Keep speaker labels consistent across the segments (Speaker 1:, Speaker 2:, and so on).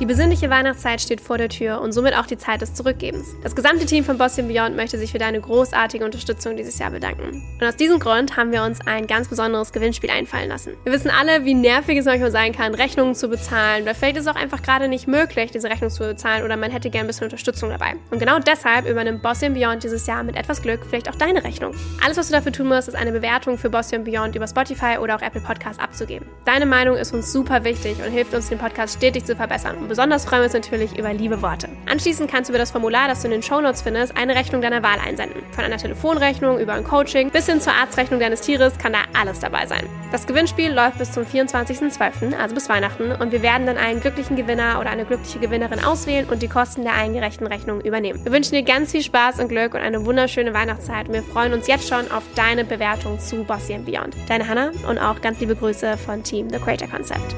Speaker 1: Die besinnliche Weihnachtszeit steht vor der Tür und somit auch die Zeit des Zurückgebens. Das gesamte Team von Boston Beyond möchte sich für deine großartige Unterstützung dieses Jahr bedanken. Und aus diesem Grund haben wir uns ein ganz besonderes Gewinnspiel einfallen lassen. Wir wissen alle, wie nervig es manchmal sein kann, Rechnungen zu bezahlen. Oder vielleicht ist es auch einfach gerade nicht möglich, diese Rechnung zu bezahlen oder man hätte gern ein bisschen Unterstützung dabei. Und genau deshalb übernimmt Boston Beyond dieses Jahr mit etwas Glück vielleicht auch deine Rechnung. Alles, was du dafür tun musst, ist eine Bewertung für Boston Beyond über Spotify oder auch Apple Podcasts abzugeben. Deine Meinung ist uns super wichtig und hilft uns, den Podcast stetig zu verbessern. Besonders freuen wir uns natürlich über liebe Worte. Anschließend kannst du über das Formular, das du in den Shownotes findest, eine Rechnung deiner Wahl einsenden. Von einer Telefonrechnung über ein Coaching bis hin zur Arztrechnung deines Tieres kann da alles dabei sein. Das Gewinnspiel läuft bis zum 24.12., also bis Weihnachten, und wir werden dann einen glücklichen Gewinner oder eine glückliche Gewinnerin auswählen und die Kosten der eingereichten Rechnung übernehmen. Wir wünschen dir ganz viel Spaß und Glück und eine wunderschöne Weihnachtszeit und wir freuen uns jetzt schon auf deine Bewertung zu Bossy Beyond. Deine Hannah und auch ganz liebe Grüße von Team The Creator Concept.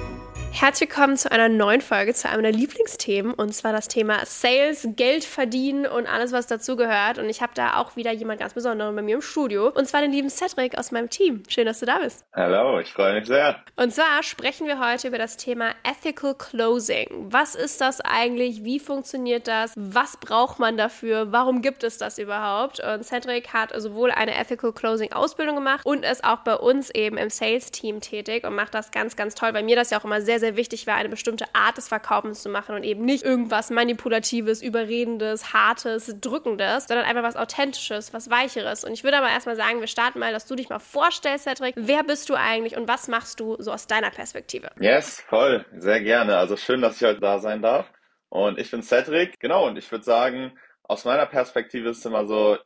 Speaker 1: Herzlich willkommen zu einer neuen Folge, zu einem meiner Lieblingsthemen und zwar das Thema Sales, Geld verdienen und alles, was dazugehört. Und ich habe da auch wieder jemand ganz Besonderen bei mir im Studio und zwar den lieben Cedric aus meinem Team. Schön, dass du da bist.
Speaker 2: Hallo, ich freue mich sehr.
Speaker 1: Und zwar sprechen wir heute über das Thema Ethical Closing. Was ist das eigentlich? Wie funktioniert das? Was braucht man dafür? Warum gibt es das überhaupt? Und Cedric hat sowohl eine Ethical Closing Ausbildung gemacht und ist auch bei uns eben im Sales Team tätig und macht das ganz, ganz toll. Bei mir das ja auch immer sehr, sehr wichtig war, eine bestimmte Art des Verkaufens zu machen und eben nicht irgendwas Manipulatives, Überredendes, Hartes, Drückendes, sondern einfach was Authentisches, was Weicheres. Und ich würde aber erstmal sagen, wir starten mal, dass du dich mal vorstellst, Cedric. Wer bist du eigentlich und was machst du so aus deiner Perspektive?
Speaker 2: Yes, voll, sehr gerne. Also schön, dass ich heute da sein darf. Und ich bin Cedric, genau, und ich würde sagen, aus meiner Perspektive ist es immer so,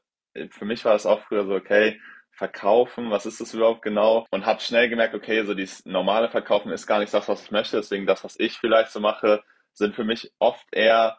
Speaker 2: für mich war es auch früher so, okay, verkaufen, was ist das überhaupt genau? Und habe schnell gemerkt, okay, so dieses normale Verkaufen ist gar nicht das, was ich möchte. Deswegen das, was ich vielleicht so mache, sind für mich oft eher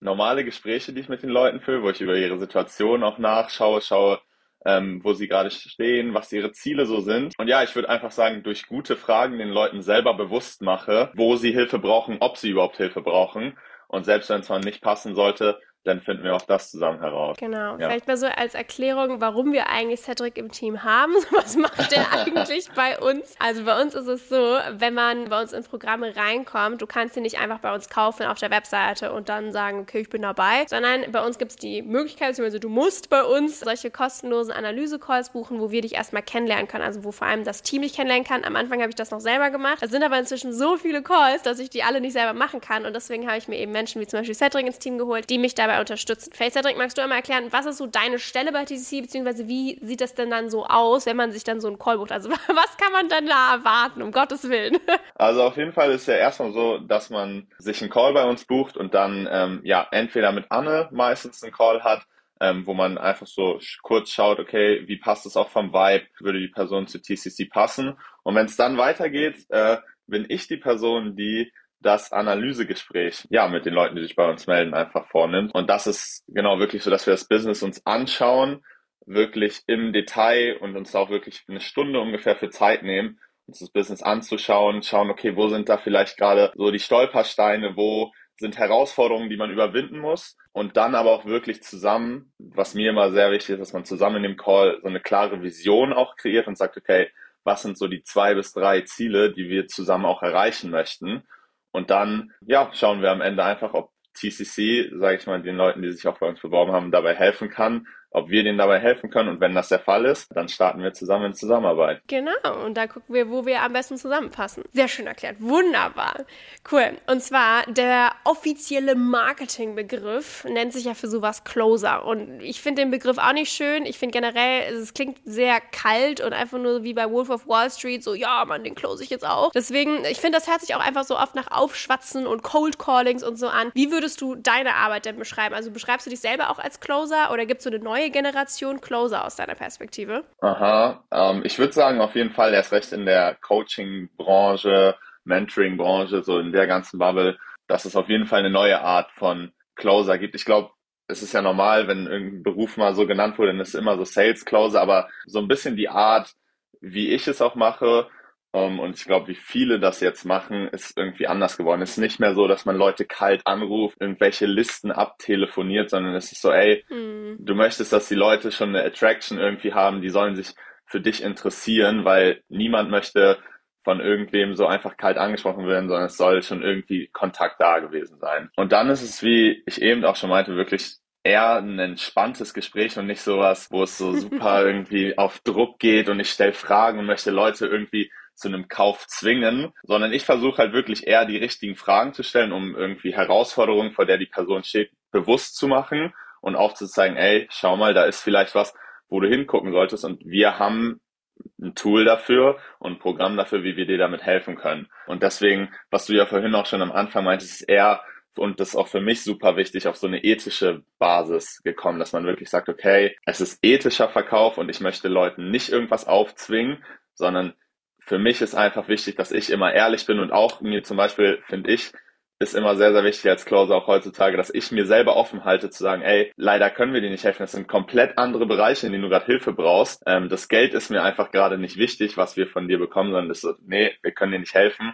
Speaker 2: normale Gespräche, die ich mit den Leuten führe, wo ich über ihre Situation auch nachschaue, schaue, ähm, wo sie gerade stehen, was ihre Ziele so sind. Und ja, ich würde einfach sagen, durch gute Fragen den Leuten selber bewusst mache, wo sie Hilfe brauchen, ob sie überhaupt Hilfe brauchen. Und selbst wenn es mal nicht passen sollte, dann finden wir auch das zusammen heraus.
Speaker 1: Genau. Ja. Vielleicht mal so als Erklärung, warum wir eigentlich Cedric im Team haben. Was macht der eigentlich bei uns? Also bei uns ist es so, wenn man bei uns in Programme reinkommt, du kannst sie nicht einfach bei uns kaufen auf der Webseite und dann sagen, okay, ich bin dabei, sondern bei uns gibt es die Möglichkeit, beziehungsweise du musst bei uns solche kostenlosen Analyse-Calls buchen, wo wir dich erstmal kennenlernen können, also wo vor allem das Team dich kennenlernen kann. Am Anfang habe ich das noch selber gemacht. Es sind aber inzwischen so viele Calls, dass ich die alle nicht selber machen kann und deswegen habe ich mir eben Menschen wie zum Beispiel Cedric ins Team geholt, die mich dabei dabei unterstützen. Vielleicht, Cedric, magst du einmal erklären, was ist so deine Stelle bei TCC, beziehungsweise wie sieht das denn dann so aus, wenn man sich dann so einen Call bucht? Also was kann man dann da erwarten, um Gottes Willen?
Speaker 2: Also auf jeden Fall ist ja erstmal so, dass man sich einen Call bei uns bucht und dann ähm, ja entweder mit Anne meistens einen Call hat, ähm, wo man einfach so kurz schaut, okay, wie passt es auch vom Vibe, würde die Person zu TCC passen? Und wenn es dann weitergeht, äh, bin ich die Person, die das Analysegespräch, ja, mit den Leuten, die sich bei uns melden, einfach vornimmt. Und das ist genau wirklich so, dass wir das Business uns anschauen, wirklich im Detail und uns auch wirklich eine Stunde ungefähr für Zeit nehmen, uns das Business anzuschauen, schauen, okay, wo sind da vielleicht gerade so die Stolpersteine, wo sind Herausforderungen, die man überwinden muss und dann aber auch wirklich zusammen, was mir immer sehr wichtig ist, dass man zusammen in dem Call so eine klare Vision auch kreiert und sagt, okay, was sind so die zwei bis drei Ziele, die wir zusammen auch erreichen möchten und dann, ja, schauen wir am Ende einfach, ob TCC, sage ich mal, den Leuten, die sich auch bei uns beworben haben, dabei helfen kann, ob wir denen dabei helfen können. Und wenn das der Fall ist, dann starten wir zusammen in Zusammenarbeit.
Speaker 1: Genau, und da gucken wir, wo wir am besten zusammenpassen. Sehr schön erklärt. Wunderbar. Cool. Und zwar der offizielle Marketingbegriff nennt sich ja für sowas Closer. Und ich finde den Begriff auch nicht schön. Ich finde generell, es klingt sehr kalt und einfach nur wie bei Wolf of Wall Street, so, ja, man, den close ich jetzt auch. Deswegen, ich finde, das hört sich auch einfach so oft nach Aufschwatzen und Cold Callings und so an. Wie würdest du deine Arbeit denn beschreiben? Also beschreibst du dich selber auch als Closer oder gibt es so eine neue neue Generation Closer aus deiner Perspektive?
Speaker 2: Aha, ähm, ich würde sagen, auf jeden Fall erst recht in der Coaching-Branche, Mentoring-Branche, so in der ganzen Bubble, dass es auf jeden Fall eine neue Art von Closer gibt. Ich glaube, es ist ja normal, wenn irgendein Beruf mal so genannt wurde, dann ist es immer so Sales Closer, aber so ein bisschen die Art, wie ich es auch mache, um, ähm, und ich glaube, wie viele das jetzt machen, ist irgendwie anders geworden. Es ist nicht mehr so, dass man Leute kalt anruft, irgendwelche Listen abtelefoniert, sondern es ist so, ey, mhm. du möchtest, dass die Leute schon eine Attraction irgendwie haben, die sollen sich für dich interessieren, weil niemand möchte von irgendwem so einfach kalt angesprochen werden, sondern es soll schon irgendwie Kontakt da gewesen sein. Und dann ist es, wie ich eben auch schon meinte, wirklich eher ein entspanntes Gespräch und nicht sowas, wo es so super irgendwie auf Druck geht und ich stelle Fragen und möchte Leute irgendwie zu einem Kauf zwingen, sondern ich versuche halt wirklich eher die richtigen Fragen zu stellen, um irgendwie Herausforderungen, vor der die Person steht, bewusst zu machen und aufzuzeigen, ey, schau mal, da ist vielleicht was, wo du hingucken solltest und wir haben ein Tool dafür und ein Programm dafür, wie wir dir damit helfen können. Und deswegen, was du ja vorhin auch schon am Anfang meintest, ist eher und das ist auch für mich super wichtig, auf so eine ethische Basis gekommen, dass man wirklich sagt, okay, es ist ethischer Verkauf und ich möchte Leuten nicht irgendwas aufzwingen, sondern für mich ist einfach wichtig, dass ich immer ehrlich bin und auch mir zum Beispiel, finde ich, ist immer sehr, sehr wichtig als Closer auch heutzutage, dass ich mir selber offen halte zu sagen, ey, leider können wir dir nicht helfen. Das sind komplett andere Bereiche, in denen du gerade Hilfe brauchst. Ähm, das Geld ist mir einfach gerade nicht wichtig, was wir von dir bekommen, sondern das ist nee, wir können dir nicht helfen.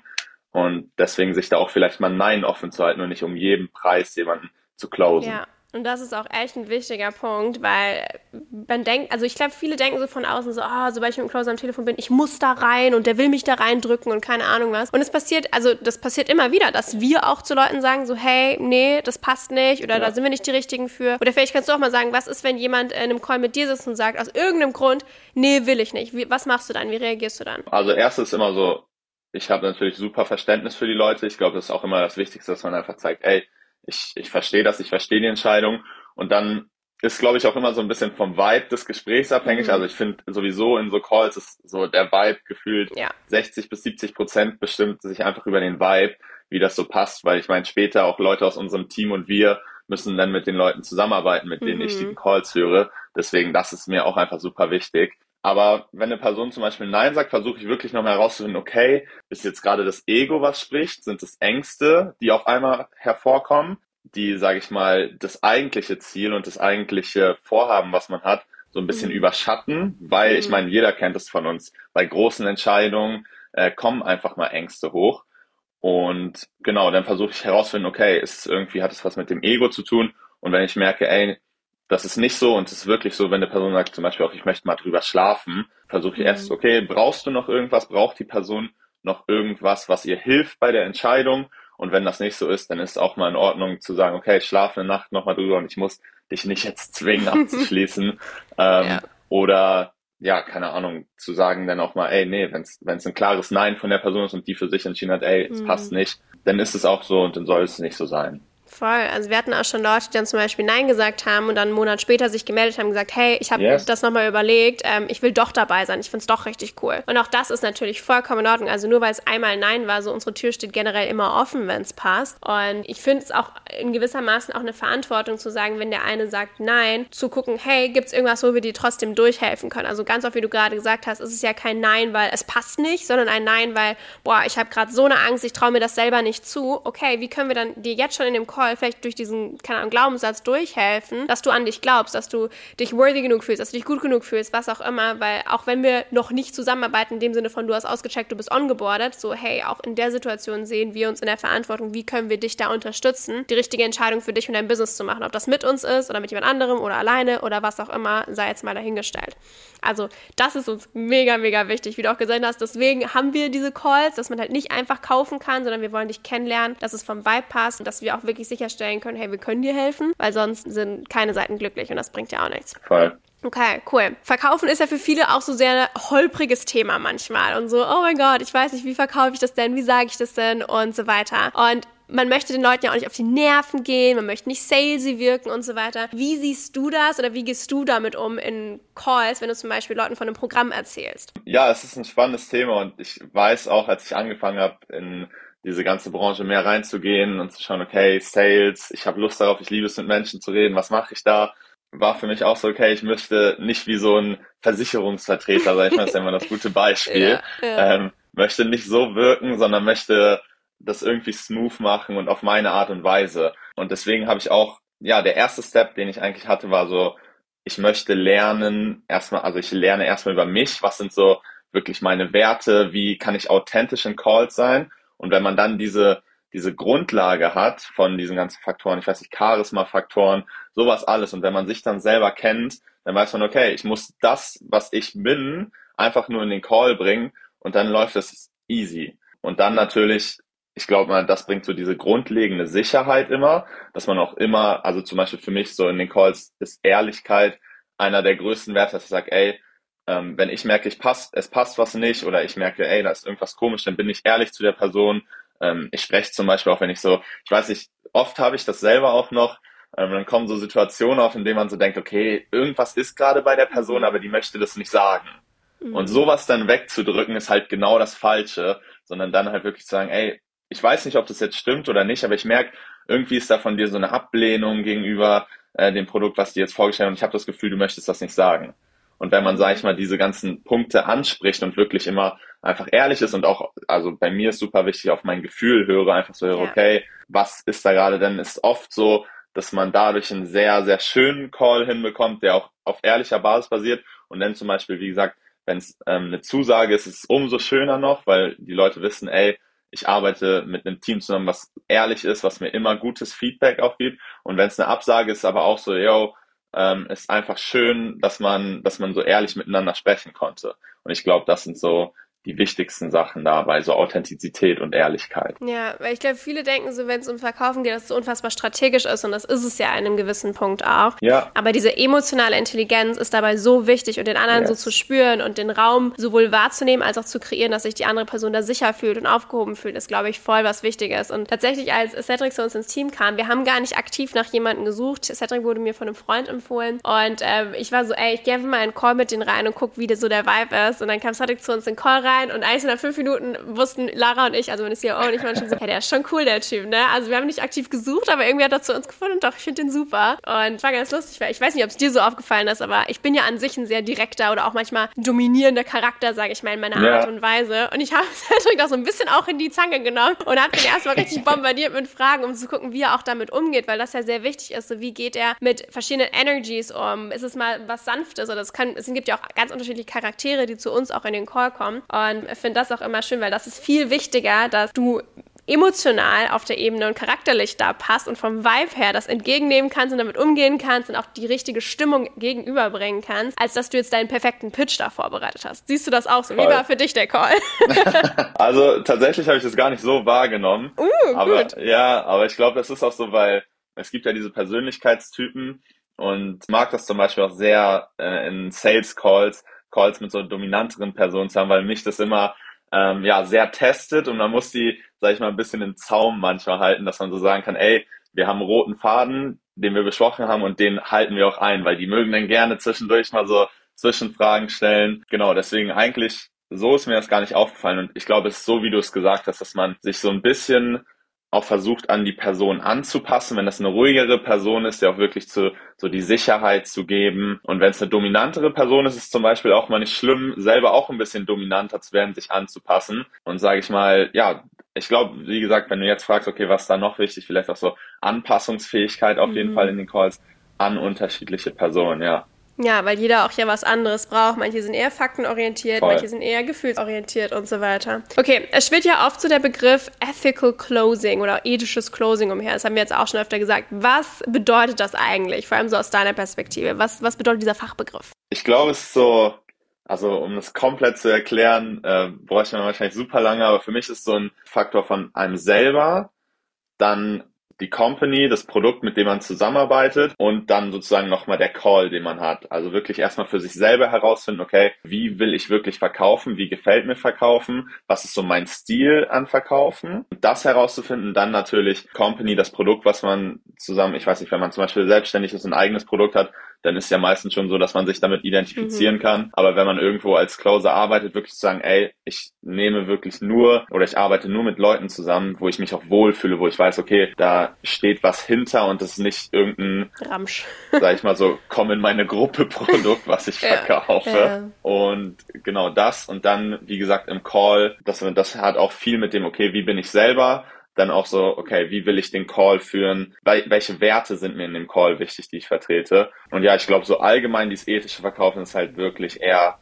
Speaker 2: Und deswegen sich da auch vielleicht mal Nein offen zu halten und nicht um jeden Preis jemanden zu closen.
Speaker 1: Ja. Und das ist auch echt ein wichtiger Punkt, weil man denkt, also ich glaube, viele denken so von außen so, ah, oh, sobald ich mit dem Closer am Telefon bin, ich muss da rein und der will mich da reindrücken und keine Ahnung was. Und es passiert, also das passiert immer wieder, dass wir auch zu Leuten sagen so, hey, nee, das passt nicht oder ja. da sind wir nicht die Richtigen für. Oder vielleicht kannst du auch mal sagen, was ist, wenn jemand in einem Call mit dir sitzt und sagt, aus irgendeinem Grund, nee, will ich nicht. Wie, was machst du dann? Wie reagierst du dann?
Speaker 2: Also erstes immer so, ich habe natürlich super Verständnis für die Leute. Ich glaube, das ist auch immer das Wichtigste, dass man einfach zeigt, ey, ich, ich verstehe das, ich verstehe die Entscheidung. Und dann ist, glaube ich, auch immer so ein bisschen vom Vibe des Gesprächs abhängig. Mhm. Also ich finde sowieso in so Calls ist so der Vibe gefühlt ja. 60 bis 70 Prozent bestimmt sich einfach über den Vibe, wie das so passt, weil ich meine, später auch Leute aus unserem Team und wir müssen dann mit den Leuten zusammenarbeiten, mit denen mhm. ich die Calls führe. Deswegen, das ist mir auch einfach super wichtig. Aber wenn eine Person zum Beispiel Nein sagt, versuche ich wirklich nochmal herauszufinden, okay, ist jetzt gerade das Ego, was spricht? Sind es Ängste, die auf einmal hervorkommen, die, sage ich mal, das eigentliche Ziel und das eigentliche Vorhaben, was man hat, so ein bisschen mhm. überschatten? Weil mhm. ich meine, jeder kennt es von uns. Bei großen Entscheidungen äh, kommen einfach mal Ängste hoch. Und genau, dann versuche ich herauszufinden, okay, ist irgendwie hat es was mit dem Ego zu tun? Und wenn ich merke, ey, das ist nicht so und es ist wirklich so, wenn eine Person sagt zum Beispiel auch, ich möchte mal drüber schlafen, versuche ich mhm. erst, okay, brauchst du noch irgendwas, braucht die Person noch irgendwas, was ihr hilft bei der Entscheidung? Und wenn das nicht so ist, dann ist es auch mal in Ordnung zu sagen, okay, ich schlafe eine Nacht nochmal drüber und ich muss dich nicht jetzt zwingen abzuschließen. ähm, ja. Oder ja, keine Ahnung, zu sagen dann auch mal, ey, nee, wenn es ein klares Nein von der Person ist und die für sich entschieden hat, ey, es mhm. passt nicht, dann ist es auch so und dann soll es nicht so sein.
Speaker 1: Voll. Also wir hatten auch schon Leute, die dann zum Beispiel Nein gesagt haben und dann einen Monat später sich gemeldet haben und gesagt, hey, ich habe yes. das nochmal überlegt, ähm, ich will doch dabei sein, ich finde es doch richtig cool. Und auch das ist natürlich vollkommen in Ordnung. Also nur weil es einmal Nein war, so unsere Tür steht generell immer offen, wenn es passt. Und ich finde es auch in gewisser Maßen auch eine Verantwortung zu sagen, wenn der eine sagt Nein, zu gucken, hey, gibt es irgendwas, wo wir dir trotzdem durchhelfen können? Also ganz oft, wie du gerade gesagt hast, ist es ja kein Nein, weil es passt nicht, sondern ein Nein, weil, boah, ich habe gerade so eine Angst, ich traue mir das selber nicht zu. Okay, wie können wir dann dir jetzt schon in dem Call vielleicht durch diesen keine Ahnung, Glaubenssatz durchhelfen, dass du an dich glaubst, dass du dich worthy genug fühlst, dass du dich gut genug fühlst, was auch immer, weil auch wenn wir noch nicht zusammenarbeiten, in dem Sinne von du hast ausgecheckt, du bist ongeboardet, so hey, auch in der Situation sehen wir uns in der Verantwortung, wie können wir dich da unterstützen, die richtige Entscheidung für dich und dein Business zu machen, ob das mit uns ist oder mit jemand anderem oder alleine oder was auch immer, sei jetzt mal dahingestellt. Also das ist uns mega, mega wichtig, wie du auch gesagt hast. Deswegen haben wir diese Calls, dass man halt nicht einfach kaufen kann, sondern wir wollen dich kennenlernen, dass es vom Vibe passt und dass wir auch wirklich sicherstellen können, hey, wir können dir helfen, weil sonst sind keine Seiten glücklich und das bringt ja auch nichts.
Speaker 2: Voll.
Speaker 1: Okay, cool. Verkaufen ist ja für viele auch so sehr holpriges Thema manchmal und so, oh mein Gott, ich weiß nicht, wie verkaufe ich das denn, wie sage ich das denn und so weiter. Und man möchte den Leuten ja auch nicht auf die Nerven gehen, man möchte nicht salesy wirken und so weiter. Wie siehst du das oder wie gehst du damit um in Calls, wenn du zum Beispiel Leuten von einem Programm erzählst?
Speaker 2: Ja, es ist ein spannendes Thema und ich weiß auch, als ich angefangen habe, in diese ganze Branche mehr reinzugehen und zu schauen, okay, Sales, ich habe Lust darauf, ich liebe es mit Menschen zu reden, was mache ich da? War für mich auch so, okay, ich möchte nicht wie so ein Versicherungsvertreter sein, ich meine, das ist immer das gute Beispiel. Ja, ja. Ähm, möchte nicht so wirken, sondern möchte das irgendwie smooth machen und auf meine Art und Weise. Und deswegen habe ich auch ja, der erste Step, den ich eigentlich hatte, war so, ich möchte lernen, erstmal, also ich lerne erstmal über mich, was sind so wirklich meine Werte, wie kann ich authentisch in Calls sein. Und wenn man dann diese, diese Grundlage hat von diesen ganzen Faktoren, ich weiß nicht, Charisma-Faktoren, sowas alles. Und wenn man sich dann selber kennt, dann weiß man, okay, ich muss das, was ich bin, einfach nur in den Call bringen und dann läuft es easy. Und dann natürlich, ich glaube mal, das bringt so diese grundlegende Sicherheit immer, dass man auch immer, also zum Beispiel für mich so in den Calls ist Ehrlichkeit einer der größten Werte, dass ich sage, ey, ähm, wenn ich merke, ich passt, es passt was nicht oder ich merke, ey, da ist irgendwas komisch, dann bin ich ehrlich zu der Person. Ähm, ich spreche zum Beispiel auch, wenn ich so, ich weiß nicht, oft habe ich das selber auch noch, ähm, dann kommen so Situationen auf, in denen man so denkt, okay, irgendwas ist gerade bei der Person, mhm. aber die möchte das nicht sagen. Mhm. Und sowas dann wegzudrücken, ist halt genau das Falsche, sondern dann halt wirklich zu sagen, ey, ich weiß nicht, ob das jetzt stimmt oder nicht, aber ich merke, irgendwie ist da von dir so eine Ablehnung gegenüber äh, dem Produkt, was dir jetzt vorgestellt und ich habe das Gefühl, du möchtest das nicht sagen. Und wenn man, sage ich mal, diese ganzen Punkte anspricht und wirklich immer einfach ehrlich ist und auch, also bei mir ist super wichtig, auf mein Gefühl höre, einfach so, höre, ja. okay, was ist da gerade denn, ist oft so, dass man dadurch einen sehr, sehr schönen Call hinbekommt, der auch auf ehrlicher Basis basiert und dann zum Beispiel, wie gesagt, wenn es ähm, eine Zusage ist, ist es umso schöner noch, weil die Leute wissen, ey, ich arbeite mit einem Team zusammen, was ehrlich ist, was mir immer gutes Feedback auch gibt. Und wenn es eine Absage ist, aber auch so, yo, ähm, ist einfach schön, dass man, dass man so ehrlich miteinander sprechen konnte. Und ich glaube, das sind so die wichtigsten Sachen dabei, so Authentizität und Ehrlichkeit.
Speaker 1: Ja, weil ich glaube, viele denken so, wenn es um Verkaufen geht, dass es so unfassbar strategisch ist und das ist es ja an einem gewissen Punkt auch. Ja. Aber diese emotionale Intelligenz ist dabei so wichtig und den anderen yes. so zu spüren und den Raum sowohl wahrzunehmen als auch zu kreieren, dass sich die andere Person da sicher fühlt und aufgehoben fühlt, ist, glaube ich, voll was Wichtiges. Und tatsächlich, als Cedric zu uns ins Team kam, wir haben gar nicht aktiv nach jemandem gesucht. Cedric wurde mir von einem Freund empfohlen und äh, ich war so, ey, ich gehe einfach mal einen Call mit denen rein und guck, wie so der Vibe ist. Und dann kam Cedric zu uns in den Call rein rein und eigentlich nach fünf Minuten wussten Lara und ich, also meine CEO und ich waren schon so, hey, der ist schon cool, der Typ, ne? Also wir haben nicht aktiv gesucht, aber irgendwie hat er zu uns gefunden und doch, ich finde den super. Und war ganz lustig, weil ich weiß nicht, ob es dir so aufgefallen ist, aber ich bin ja an sich ein sehr direkter oder auch manchmal dominierender Charakter, sage ich mal, in meiner ja. Art und Weise. Und ich habe Cedric auch so ein bisschen auch in die Zange genommen und habe den erstmal richtig bombardiert mit Fragen, um zu gucken, wie er auch damit umgeht, weil das ja sehr wichtig ist. So, wie geht er mit verschiedenen Energies um? Ist es mal was Sanftes oder es, kann, es gibt ja auch ganz unterschiedliche Charaktere, die zu uns auch in den Call kommen. Und ich finde das auch immer schön, weil das ist viel wichtiger, dass du emotional auf der Ebene und charakterlich da passt und vom Vibe her das entgegennehmen kannst und damit umgehen kannst und auch die richtige Stimmung gegenüberbringen kannst, als dass du jetzt deinen perfekten Pitch da vorbereitet hast. Siehst du das auch so? Voll. Wie war für dich der Call?
Speaker 2: also tatsächlich habe ich das gar nicht so wahrgenommen. Uh, aber gut. ja, aber ich glaube, das ist auch so, weil es gibt ja diese Persönlichkeitstypen und mag das zum Beispiel auch sehr äh, in Sales Calls, Calls mit so dominanteren Personen zu haben, weil mich das immer ähm, ja sehr testet und man muss die, sag ich mal, ein bisschen im Zaum manchmal halten, dass man so sagen kann, ey, wir haben einen roten Faden, den wir besprochen haben und den halten wir auch ein, weil die mögen dann gerne zwischendurch mal so Zwischenfragen stellen. Genau, deswegen eigentlich so ist mir das gar nicht aufgefallen und ich glaube, es ist so, wie du es gesagt hast, dass man sich so ein bisschen auch versucht, an die Person anzupassen. Wenn das eine ruhigere Person ist, der auch wirklich zu, so die Sicherheit zu geben. Und wenn es eine dominantere Person ist, ist es zum Beispiel auch mal nicht schlimm, selber auch ein bisschen dominanter zu werden, sich anzupassen. Und sage ich mal, ja, ich glaube, wie gesagt, wenn du jetzt fragst, okay, was da noch wichtig, vielleicht auch so Anpassungsfähigkeit auf mhm. jeden Fall in den Calls an unterschiedliche Personen, ja.
Speaker 1: Ja, weil jeder auch ja was anderes braucht. Manche sind eher faktenorientiert, Voll. manche sind eher gefühlsorientiert und so weiter. Okay, es schwirrt ja oft so der Begriff Ethical Closing oder ethisches Closing umher. Das haben wir jetzt auch schon öfter gesagt. Was bedeutet das eigentlich? Vor allem so aus deiner Perspektive. Was, was bedeutet dieser Fachbegriff?
Speaker 2: Ich glaube, es ist so, also um das komplett zu erklären, äh, bräuchte man wahrscheinlich super lange, aber für mich ist so ein Faktor von einem selber, dann die Company, das Produkt, mit dem man zusammenarbeitet und dann sozusagen nochmal der Call, den man hat. Also wirklich erstmal für sich selber herausfinden, okay, wie will ich wirklich verkaufen? Wie gefällt mir verkaufen? Was ist so mein Stil an Verkaufen? Das herauszufinden, dann natürlich Company, das Produkt, was man zusammen, ich weiß nicht, wenn man zum Beispiel selbstständig ist, ein eigenes Produkt hat, dann ist ja meistens schon so, dass man sich damit identifizieren mhm. kann. Aber wenn man irgendwo als Closer arbeitet, wirklich zu sagen, ey, ich nehme wirklich nur oder ich arbeite nur mit Leuten zusammen, wo ich mich auch wohlfühle, wo ich weiß, okay, da steht was hinter und das ist nicht irgendein
Speaker 1: Ramsch.
Speaker 2: sag ich mal so, komm in meine Gruppe Produkt, was ich verkaufe. Ja. Und genau das und dann, wie gesagt, im Call, das, das hat auch viel mit dem, okay, wie bin ich selber? Dann auch so, okay, wie will ich den Call führen? Welche Werte sind mir in dem Call wichtig, die ich vertrete? Und ja, ich glaube, so allgemein dieses ethische Verkaufen ist halt wirklich eher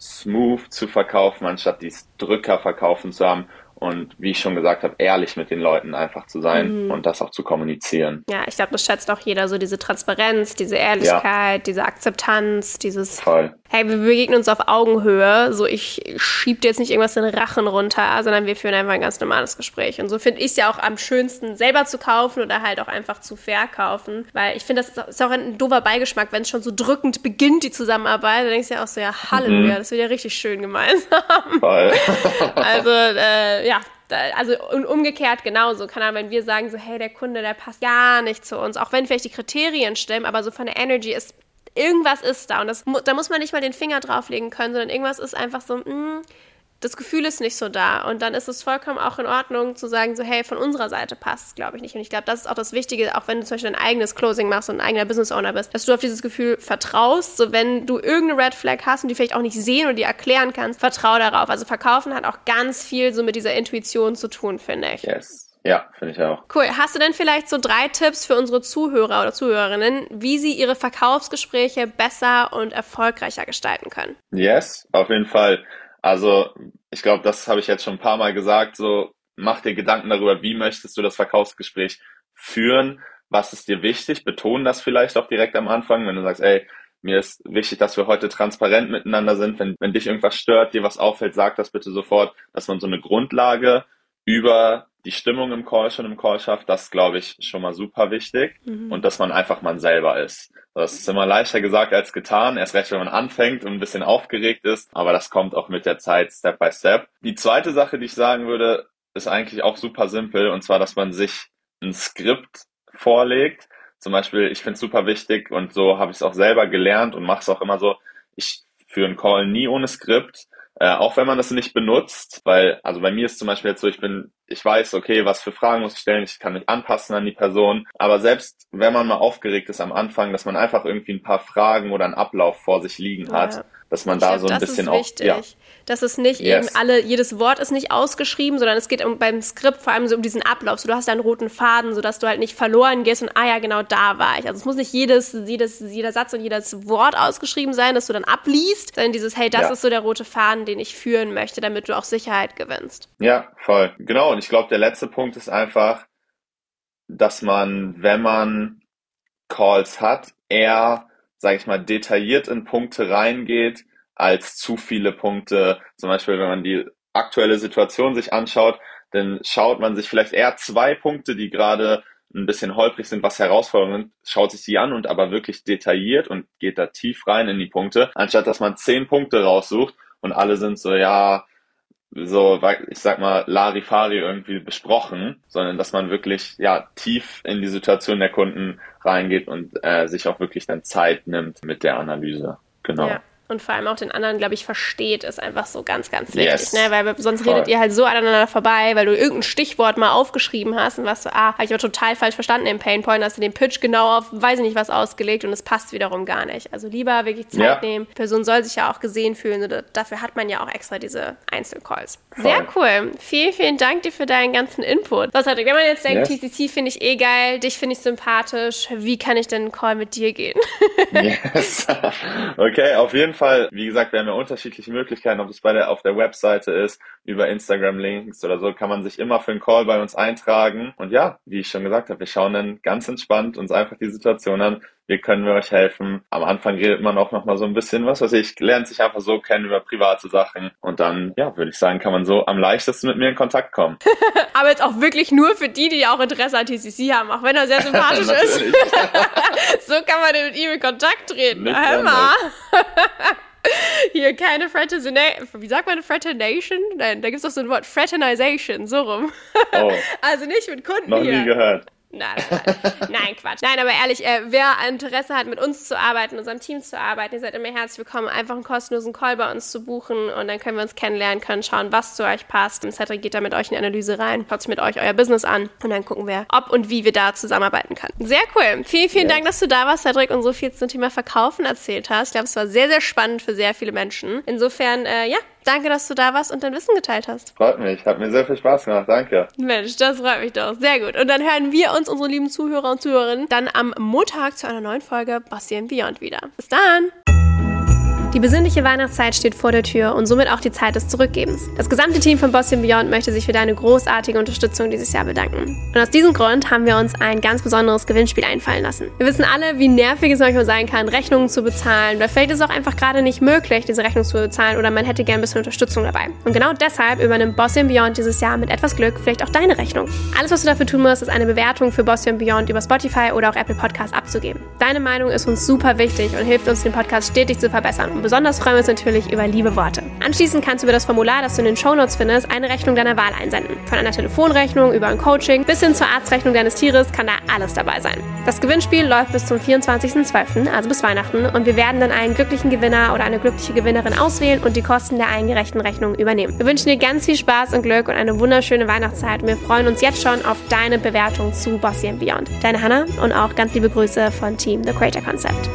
Speaker 2: smooth zu verkaufen, anstatt dieses Drücker verkaufen zu haben und wie ich schon gesagt habe, ehrlich mit den Leuten einfach zu sein mhm. und das auch zu kommunizieren.
Speaker 1: Ja, ich glaube, das schätzt auch jeder so diese Transparenz, diese Ehrlichkeit, ja. diese Akzeptanz, dieses
Speaker 2: Voll.
Speaker 1: Hey, wir begegnen uns auf Augenhöhe, so ich schieb dir jetzt nicht irgendwas in den Rachen runter, sondern wir führen einfach ein ganz normales Gespräch. Und so finde ich es ja auch am schönsten, selber zu kaufen oder halt auch einfach zu verkaufen, weil ich finde, das ist auch ein doofer Beigeschmack, wenn es schon so drückend beginnt, die Zusammenarbeit, dann denkst du ja auch so, ja, Halleluja, mhm. das wird ja richtig schön gemeinsam. Voll. also, äh, ja, ja, also und umgekehrt genauso. Kann aber, wenn wir sagen so, hey, der Kunde, der passt gar nicht zu uns, auch wenn vielleicht die Kriterien stimmen, aber so von der Energy ist irgendwas ist da und das, da muss man nicht mal den Finger drauflegen können, sondern irgendwas ist einfach so, mh, mm, das Gefühl ist nicht so da. Und dann ist es vollkommen auch in Ordnung zu sagen, so, hey, von unserer Seite passt es, glaube ich, nicht. Und ich glaube, das ist auch das Wichtige, auch wenn du zum Beispiel dein eigenes Closing machst und ein eigener Business Owner bist, dass du auf dieses Gefühl vertraust. So, wenn du irgendeine Red Flag hast und die vielleicht auch nicht sehen oder die erklären kannst, vertrau darauf. Also Verkaufen hat auch ganz viel so mit dieser Intuition zu tun, finde ich.
Speaker 2: Yes. Ja, finde ich auch.
Speaker 1: Cool. Hast du denn vielleicht so drei Tipps für unsere Zuhörer oder Zuhörerinnen, wie sie ihre Verkaufsgespräche besser und erfolgreicher gestalten können?
Speaker 2: Yes, auf jeden Fall. Also ich glaube, das habe ich jetzt schon ein paar Mal gesagt. So, mach dir Gedanken darüber, wie möchtest du das Verkaufsgespräch führen? Was ist dir wichtig? Beton das vielleicht auch direkt am Anfang, wenn du sagst, ey, mir ist wichtig, dass wir heute transparent miteinander sind. Wenn, wenn dich irgendwas stört, dir was auffällt, sag das bitte sofort, dass man so eine Grundlage über die Stimmung im Call schon im Call schafft, das glaube ich schon mal super wichtig. Mhm. Und dass man einfach man selber ist. Das ist immer leichter gesagt als getan. Erst recht, wenn man anfängt und ein bisschen aufgeregt ist. Aber das kommt auch mit der Zeit Step by Step. Die zweite Sache, die ich sagen würde, ist eigentlich auch super simpel. Und zwar, dass man sich ein Skript vorlegt. Zum Beispiel, ich finde es super wichtig und so habe ich es auch selber gelernt und mache es auch immer so. Ich führe einen Call nie ohne Skript äh, auch wenn man das nicht benutzt, weil, also bei mir ist zum Beispiel jetzt so, ich bin, ich weiß, okay, was für Fragen muss ich stellen, ich kann mich anpassen an die Person. Aber selbst wenn man mal aufgeregt ist am Anfang, dass man einfach irgendwie ein paar Fragen oder einen Ablauf vor sich liegen hat, ja dass man da glaub, so ein bisschen auch. Ja.
Speaker 1: Dass es nicht yes. eben alle, jedes Wort ist nicht ausgeschrieben, sondern es geht um, beim Skript vor allem so um diesen Ablauf. So, du hast einen roten Faden, sodass du halt nicht verloren gehst und ah ja, genau da war ich. Also es muss nicht jedes, jedes, jeder Satz und jedes Wort ausgeschrieben sein, dass du dann abliest, sondern dieses, hey, das ja. ist so der rote Faden, den ich führen möchte, damit du auch Sicherheit gewinnst.
Speaker 2: Ja, voll. Genau. Und ich glaube, der letzte Punkt ist einfach, dass man, wenn man Calls hat, eher sage ich mal, detailliert in Punkte reingeht, als zu viele Punkte. Zum Beispiel, wenn man die aktuelle Situation sich anschaut, dann schaut man sich vielleicht eher zwei Punkte, die gerade ein bisschen holprig sind, was Herausforderungen sind, schaut sich die an und aber wirklich detailliert und geht da tief rein in die Punkte, anstatt dass man zehn Punkte raussucht und alle sind so, ja, so, ich sag mal, Larifari irgendwie besprochen, sondern dass man wirklich, ja, tief in die Situation der Kunden reingeht und äh, sich auch wirklich dann Zeit nimmt mit der Analyse. Genau. Ja
Speaker 1: und vor allem auch den anderen, glaube ich, versteht, ist einfach so ganz, ganz wichtig. Yes. Ne? Weil sonst Voll. redet ihr halt so aneinander vorbei, weil du irgendein Stichwort mal aufgeschrieben hast und was so, ah, habe ich aber total falsch verstanden im Painpoint, hast du den Pitch genau auf, weiß ich nicht was ausgelegt und es passt wiederum gar nicht. Also lieber wirklich Zeit ja. nehmen. Die Person soll sich ja auch gesehen fühlen. Dafür hat man ja auch extra diese Einzelcalls. Sehr cool. Vielen, vielen Dank dir für deinen ganzen Input. Was hat, wenn man jetzt denkt, yes. TCC finde ich eh geil, dich finde ich sympathisch, wie kann ich denn einen Call mit dir gehen?
Speaker 2: yes. Okay, auf jeden Fall Fall, wie gesagt, wir haben ja unterschiedliche Möglichkeiten, ob es bei der, auf der Webseite ist, über Instagram-Links oder so, kann man sich immer für einen Call bei uns eintragen. Und ja, wie ich schon gesagt habe, wir schauen dann ganz entspannt uns einfach die Situation an. Wie können wir euch helfen? Am Anfang redet man auch noch mal so ein bisschen was, was ich, lernt sich einfach so kennen über private Sachen. Und dann, ja, würde ich sagen, kann man so am leichtesten mit mir in Kontakt kommen.
Speaker 1: Aber jetzt auch wirklich nur für die, die auch Interesse an TCC haben, auch wenn er sehr sympathisch ist. so kann man mit ihm in Kontakt treten. Nicht Hör mal. Hier keine Fraternization. Wie sagt man Fraternation? Nein, da gibt es doch so ein Wort. Fraternization, so rum. Oh. Also nicht mit Kunden
Speaker 2: Noch
Speaker 1: hier.
Speaker 2: nie gehört.
Speaker 1: Nein, nein, nein, Quatsch. Nein, aber ehrlich, äh, wer Interesse hat, mit uns zu arbeiten, unserem Team zu arbeiten, ihr seid immer herzlich willkommen, einfach einen kostenlosen Call bei uns zu buchen und dann können wir uns kennenlernen, können schauen, was zu euch passt. Und Cedric geht da mit euch in die Analyse rein, schaut sich mit euch euer Business an und dann gucken wir, ob und wie wir da zusammenarbeiten können. Sehr cool. Vielen, vielen ja. Dank, dass du da warst, Cedric, und so viel zum Thema Verkaufen erzählt hast. Ich glaube, es war sehr, sehr spannend für sehr viele Menschen. Insofern, äh, ja, Danke, dass du da warst und dein Wissen geteilt hast.
Speaker 2: Freut mich, hat mir sehr viel Spaß gemacht, danke.
Speaker 1: Mensch, das freut mich doch. Sehr gut. Und dann hören wir uns, unsere lieben Zuhörer und Zuhörerinnen, dann am Montag zu einer neuen Folge Bossy Beyond wieder. Bis dann! Die besinnliche Weihnachtszeit steht vor der Tür und somit auch die Zeit des Zurückgebens. Das gesamte Team von Bossy Beyond möchte sich für deine großartige Unterstützung dieses Jahr bedanken. Und aus diesem Grund haben wir uns ein ganz besonderes Gewinnspiel einfallen lassen. Wir wissen alle, wie nervig es manchmal sein kann, Rechnungen zu bezahlen. Oder vielleicht ist es auch einfach gerade nicht möglich, diese Rechnung zu bezahlen oder man hätte gern ein bisschen Unterstützung dabei. Und genau deshalb übernimmt Bossy Beyond dieses Jahr mit etwas Glück vielleicht auch deine Rechnung. Alles, was du dafür tun musst, ist eine Bewertung für Bossy Beyond über Spotify oder auch Apple Podcasts abzugeben. Deine Meinung ist uns super wichtig und hilft uns, den Podcast stetig zu verbessern. Besonders freuen wir uns natürlich über liebe Worte. Anschließend kannst du über das Formular, das du in den Shownotes findest, eine Rechnung deiner Wahl einsenden. Von einer Telefonrechnung über ein Coaching bis hin zur Arztrechnung deines Tieres kann da alles dabei sein. Das Gewinnspiel läuft bis zum 24.12., also bis Weihnachten, und wir werden dann einen glücklichen Gewinner oder eine glückliche Gewinnerin auswählen und die Kosten der eingereichten Rechnung übernehmen. Wir wünschen dir ganz viel Spaß und Glück und eine wunderschöne Weihnachtszeit und wir freuen uns jetzt schon auf deine Bewertung zu Bossy Beyond. Deine Hannah und auch ganz liebe Grüße von Team The Creator Concept.